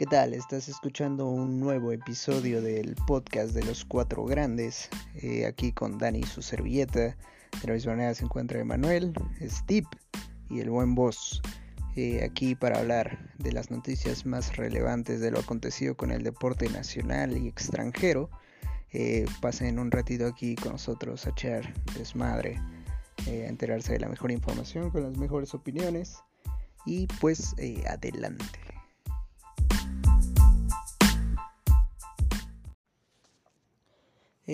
¿Qué tal? Estás escuchando un nuevo episodio del podcast de los cuatro grandes, eh, aquí con Dani y su servilleta. De la misma manera se encuentra Emanuel, Steve y el buen boss, eh, aquí para hablar de las noticias más relevantes de lo acontecido con el deporte nacional y extranjero. Eh, pasen un ratito aquí con nosotros a echar desmadre, a enterarse de la mejor información con las mejores opiniones y pues adelante.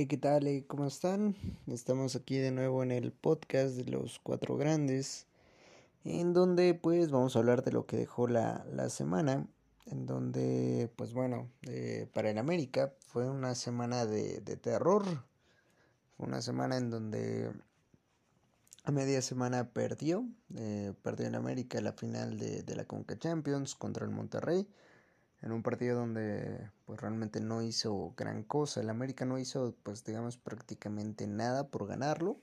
¿Qué tal? Eh, ¿Cómo están? Estamos aquí de nuevo en el podcast de los cuatro grandes, en donde pues vamos a hablar de lo que dejó la, la semana, en donde pues bueno, eh, para el América fue una semana de, terror, fue una semana en donde a media semana perdió, eh, perdió en América la final de, de la Conca Champions contra el Monterrey en un partido donde pues realmente no hizo gran cosa. El América no hizo pues digamos prácticamente nada por ganarlo.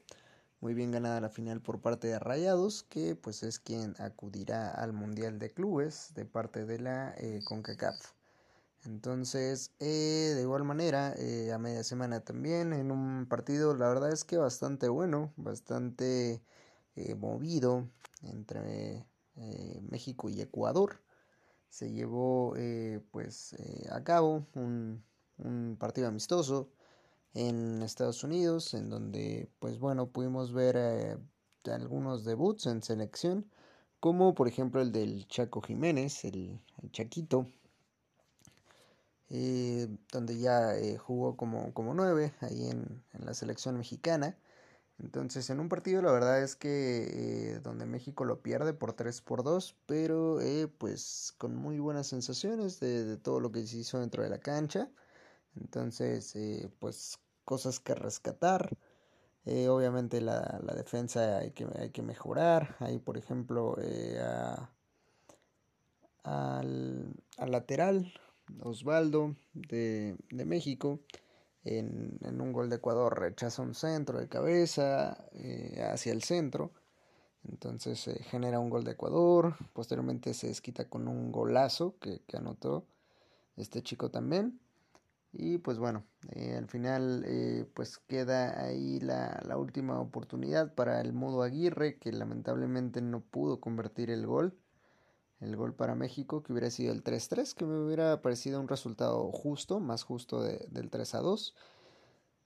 Muy bien ganada la final por parte de Rayados, que pues es quien acudirá al Mundial de Clubes de parte de la eh, CONCACAF. Entonces, eh, de igual manera, eh, a media semana también, en un partido, la verdad es que bastante bueno, bastante movido entre México y Ecuador se llevó eh, pues eh, a cabo un, un, partido amistoso en Estados Unidos en donde pues bueno pudimos ver eh, algunos debuts en selección como por ejemplo el del Chaco Jiménez el, Chaquito donde ya jugó como, como nueve ahí en, en la selección mexicana entonces, en un partido la verdad es que eh, donde México lo pierde por 3 por 2, pero eh, pues con muy buenas sensaciones de, todo lo que se hizo dentro de la cancha. Entonces, eh, pues cosas que rescatar. obviamente la, la, defensa hay que, hay que mejorar. Ahí, por ejemplo, a, al, al, lateral, Osvaldo de, de México en, un gol de Ecuador rechaza un centro de cabeza eh, hacia el centro. Entonces se genera un gol de Ecuador. Posteriormente se desquita con un golazo que, anotó este chico también. Y pues bueno, eh, al final eh, pues queda ahí la, la, última oportunidad para el Mudo Aguirre que lamentablemente no pudo convertir el gol el gol para México, que hubiera sido el 3-3, que me hubiera parecido un resultado justo, más justo del 3-2,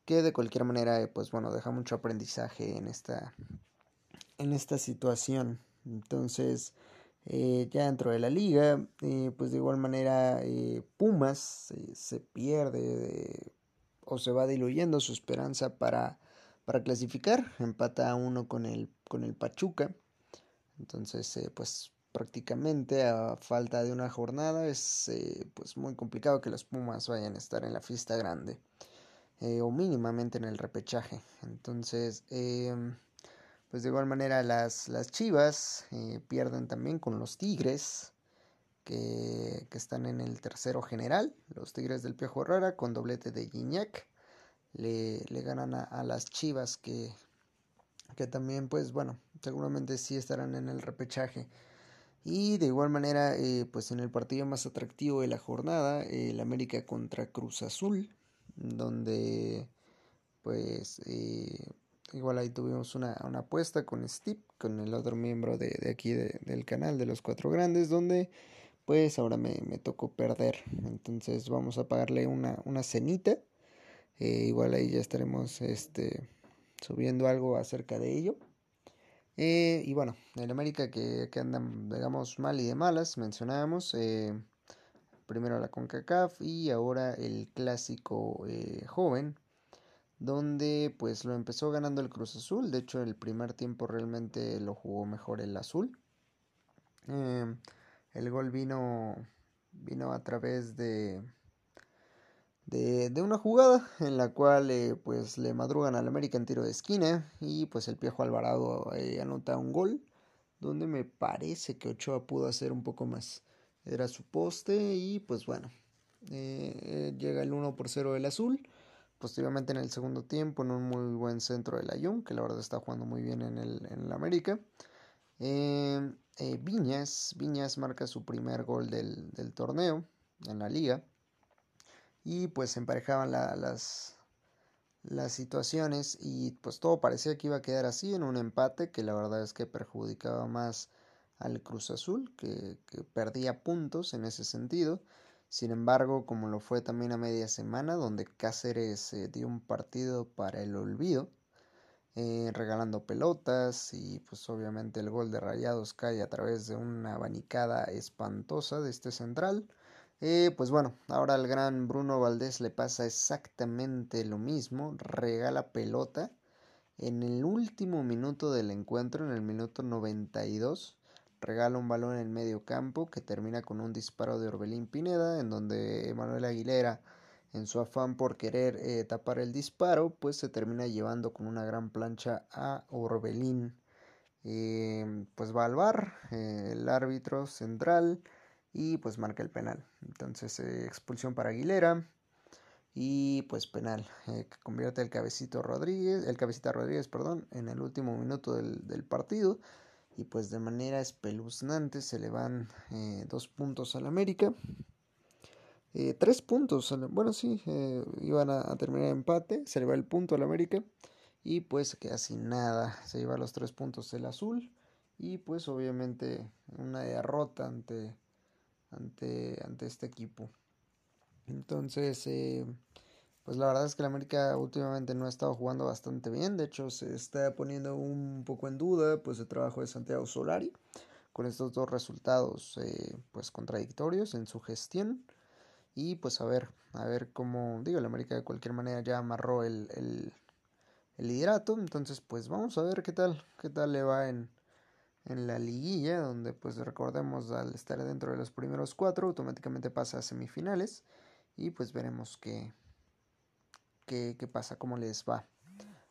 que de cualquier manera, eh, pues bueno, deja mucho aprendizaje en esta, en esta situación. Entonces, eh, ya dentro de la liga, eh, pues de igual manera, Pumas se pierde o se va diluyendo su esperanza para, para clasificar, empata a uno con el, con el Pachuca. Entonces, pues prácticamente a falta de una jornada es eh, pues muy complicado que los Pumas vayan a estar en la fiesta grande eh, o mínimamente en el repechaje. Entonces em, pues de igual manera las, las Chivas eh, pierden también con los Tigres que, que, están en el tercero general. Los Tigres del Piojo Rara con doblete de Guiñac le, le ganan a, a las Chivas que que también pues bueno seguramente sí estarán en el repechaje y de igual manera, eh, pues en el partido más atractivo de la jornada, el América contra Cruz Azul, donde pues eh, igual ahí tuvimos una, una, apuesta con Steve, con el otro miembro de, de aquí del canal de los cuatro grandes, donde pues ahora me, me tocó perder. Entonces vamos a pagarle una, una cenita. Eh, igual ahí ya estaremos este, subiendo algo acerca de ello. Eh, y bueno, el América que, que, andan, digamos, mal y de malas, mencionábamos. Eh, primero la CONCACAF y ahora el clásico eh, joven, donde pues lo empezó ganando el Cruz Azul. De hecho, el primer tiempo realmente lo jugó mejor el Azul. el gol vino, vino a través de de, de, una jugada en la cual eh, pues le madrugan al América en tiro de esquina y pues el Piejo Alvarado eh, anota un gol donde me parece que Ochoa pudo hacer un poco más. Era su poste y pues bueno, eh, llega el 1 por 0 del azul. Posteriormente en el segundo tiempo en un muy buen centro del Ayun, que la verdad está jugando muy bien en el, en el América. Viñas, Viñas marca su primer gol del, del torneo en la liga. Y pues emparejaban las, las situaciones y pues todo parecía que iba a quedar así en un empate que la verdad es que perjudicaba más al Cruz Azul que, perdía puntos en ese sentido. Sin embargo, como lo fue también a media semana, donde Cáceres eh, dio un partido para el olvido, eh, regalando pelotas y pues obviamente el gol de Rayados cae a través de una abanicada espantosa de este central. Eh, pues bueno, ahora al gran Bruno Valdés le pasa exactamente lo mismo, regala pelota en el último minuto del encuentro, en el minuto 92, regala un balón en medio campo que termina con un disparo de Orbelín Pineda, en donde Manuel Aguilera, en su afán por querer eh, tapar el disparo, pues se termina llevando con una gran plancha a Orbelín. Eh, pues va al bar, el árbitro central y pues marca el penal. Entonces eh, expulsión para Aguilera y pues penal eh, convierte el cabecito Rodríguez, el cabecita Rodríguez, perdón, en el último minuto del, partido y pues de manera espeluznante se le van eh, dos puntos al América. tres puntos, bueno sí, iban a, a, terminar empate, se le va el punto al América y pues queda sin nada, se lleva los tres puntos el azul y pues obviamente una derrota ante ante, ante este equipo. Entonces, eh, pues la verdad es que la América últimamente no ha estado jugando bastante bien. De hecho, se está poniendo un poco en duda pues el trabajo de Santiago Solari con estos dos resultados eh, pues contradictorios en su gestión. Y pues a ver, a ver cómo, digo, la América de cualquier manera ya amarró el, el, el liderato. Entonces, pues vamos a ver qué tal, qué tal le va en, en la liguilla, donde pues recordemos al estar dentro de los primeros cuatro, automáticamente pasa a semifinales y pues veremos qué, qué, pasa, cómo les va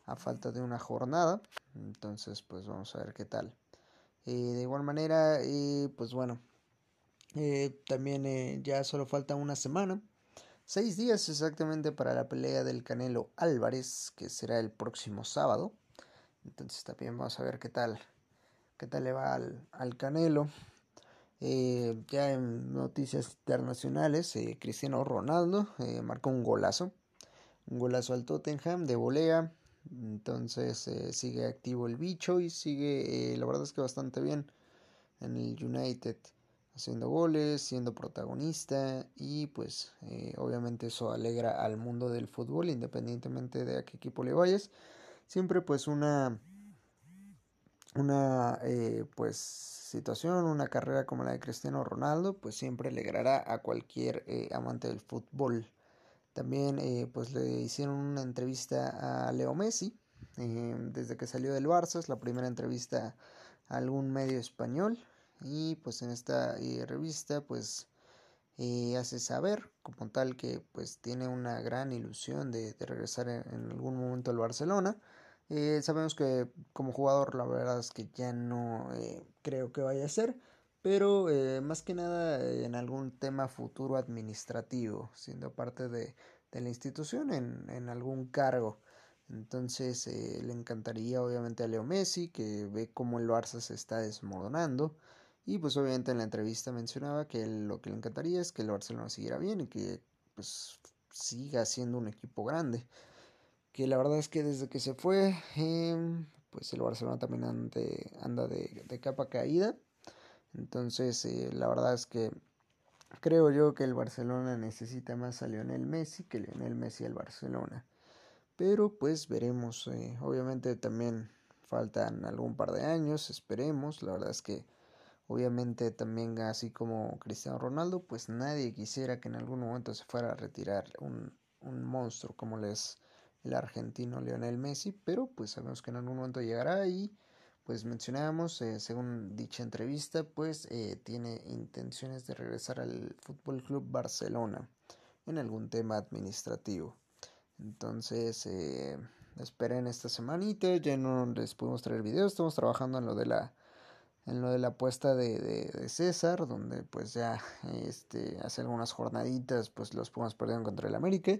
a falta de una jornada. Entonces pues vamos a ver qué tal. Eh, de igual manera, eh, pues bueno, eh, también ya solo falta una semana. Seis días exactamente para la pelea del Canelo Álvarez, que será el próximo sábado. Entonces también vamos a ver qué tal qué tal le va al, Canelo. Eh, ya en noticias internacionales, eh, Cristiano Ronaldo eh, marcó un golazo, un golazo al Tottenham de volea. Entonces sigue activo el bicho y sigue, la verdad es que bastante bien en el United, haciendo goles, siendo protagonista y pues obviamente eso alegra al mundo del fútbol independientemente de a qué equipo le vayas. Siempre pues una una eh, pues situación, una carrera como la de Cristiano Ronaldo, pues siempre alegrará a cualquier eh, amante del fútbol. También eh, pues le hicieron una entrevista a Leo Messi desde que salió del Barça, es la primera entrevista a algún medio español y pues en esta revista pues hace saber como tal que pues tiene una gran ilusión de, regresar en algún momento al Barcelona eh, sabemos que como jugador la verdad es que ya no eh, creo que vaya a ser, pero eh, más que nada en algún tema futuro administrativo, siendo parte de, de la institución en, en, algún cargo. Entonces le encantaría obviamente a Leo Messi, que ve cómo el Barça se está desmoronando. Y pues obviamente en la entrevista mencionaba que lo que le encantaría es que el Barcelona siguiera bien y que pues siga siendo un equipo grande que la verdad es que desde que se fue, em, pues el Barcelona también anda de, capa caída. Entonces, eh, la verdad es que creo yo que el Barcelona necesita más a Lionel Messi que Lionel Messi al Barcelona. Pero pues veremos, eh, obviamente también faltan algún par de años, esperemos, la verdad es que obviamente también así como Cristiano Ronaldo, pues nadie quisiera que en algún momento se fuera a retirar un, un monstruo como les el argentino Lionel Messi, pero pues sabemos que en algún momento llegará y pues mencionábamos, eh, según dicha entrevista, pues eh, tiene intenciones de regresar al Fútbol Club Barcelona en algún tema administrativo. Entonces, eh, esperen esta semanita, ya no les podemos traer videos, estamos trabajando en lo de la en lo de la apuesta de, de, César, donde pues ya este, hace algunas jornaditas pues los Pumas perdieron contra el América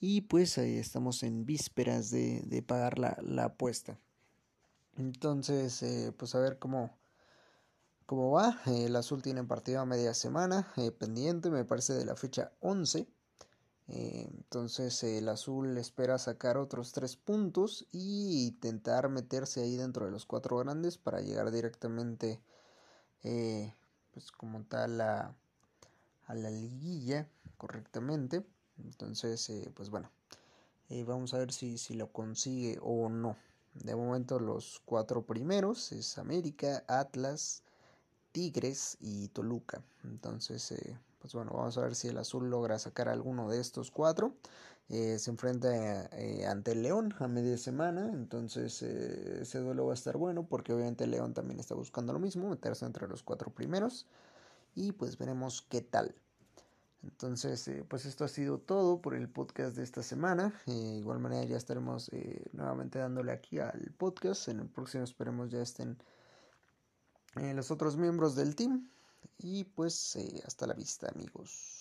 y pues ahí estamos en vísperas de, de pagar la, la, apuesta. Entonces, eh, pues a ver cómo, cómo va. el azul tiene partido a media semana pendiente, me parece de la fecha 11. entonces el azul espera sacar otros tres puntos y intentar meterse ahí dentro de los cuatro grandes para llegar directamente pues como tal a, a la liguilla correctamente. Entonces, eh, pues bueno, eh, vamos a ver si, si lo consigue o no. De momento los cuatro primeros es América, Atlas, Tigres y Toluca. Entonces, eh, pues bueno, vamos a ver si el azul logra sacar alguno de estos cuatro. se enfrenta ante el León a media semana, entonces ese duelo va a estar bueno porque obviamente el León también está buscando lo mismo, meterse entre los cuatro primeros y pues veremos qué tal. Entonces, eh, pues esto ha sido todo por el podcast de esta semana. Eh, de igual manera ya estaremos eh, nuevamente dándole aquí al podcast. En el próximo esperemos ya estén los otros miembros del team. Y pues hasta la vista amigos.